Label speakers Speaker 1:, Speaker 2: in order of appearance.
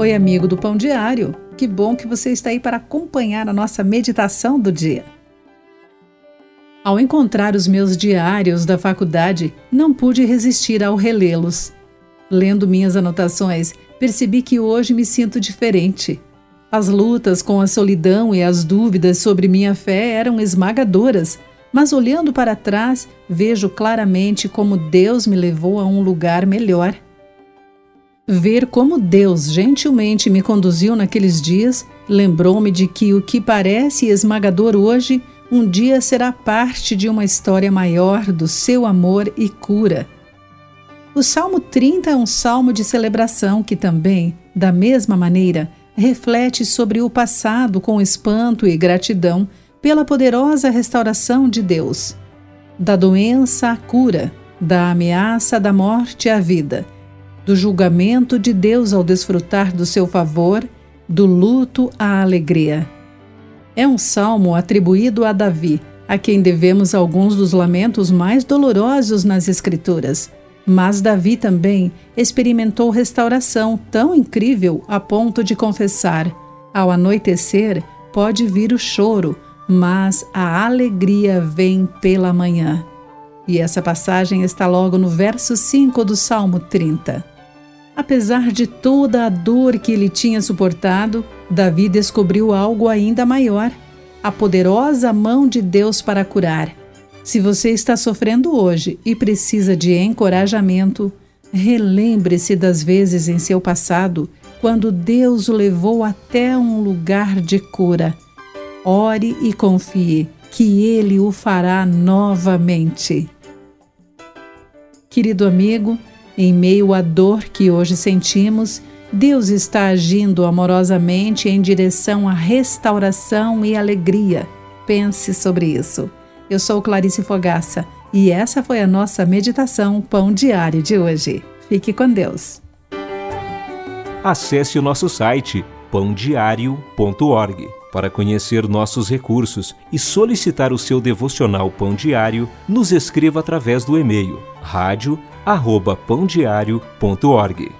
Speaker 1: Oi, amigo do Pão Diário. Que bom que você está aí para acompanhar a nossa meditação do dia. Ao encontrar os meus diários da faculdade, não pude resistir ao relê-los. Lendo minhas anotações, percebi que hoje me sinto diferente. As lutas com a solidão e as dúvidas sobre minha fé eram esmagadoras, mas olhando para trás, vejo claramente como Deus me levou a um lugar melhor. Ver como Deus gentilmente me conduziu naqueles dias lembrou-me de que o que parece esmagador hoje, um dia será parte de uma história maior do seu amor e cura. O Salmo 30 é um salmo de celebração que também, da mesma maneira, reflete sobre o passado com espanto e gratidão pela poderosa restauração de Deus. Da doença à cura, da ameaça da morte à vida do julgamento de Deus ao desfrutar do seu favor, do luto à alegria. É um salmo atribuído a Davi, a quem devemos alguns dos lamentos mais dolorosos nas Escrituras. Mas Davi também experimentou restauração tão incrível a ponto de confessar: ao anoitecer pode vir o choro, mas a alegria vem pela manhã. E essa passagem está logo no verso 5 do Salmo 30. Apesar de toda a dor que ele tinha suportado, Davi descobriu algo ainda maior: a poderosa mão de Deus para curar. Se você está sofrendo hoje e precisa de encorajamento, relembre-se das vezes em seu passado quando Deus o levou até um lugar de cura. Ore e confie que Ele o fará novamente. Querido amigo, em meio à dor que hoje sentimos, Deus está agindo amorosamente em direção à restauração e alegria. Pense sobre isso. Eu sou Clarice Fogaça e essa foi a nossa meditação Pão Diário de hoje. Fique com Deus.
Speaker 2: Acesse o nosso site pãodiario.org para conhecer nossos recursos e solicitar o seu devocional Pão Diário. Nos escreva através do e-mail rádio@pãodiario.org.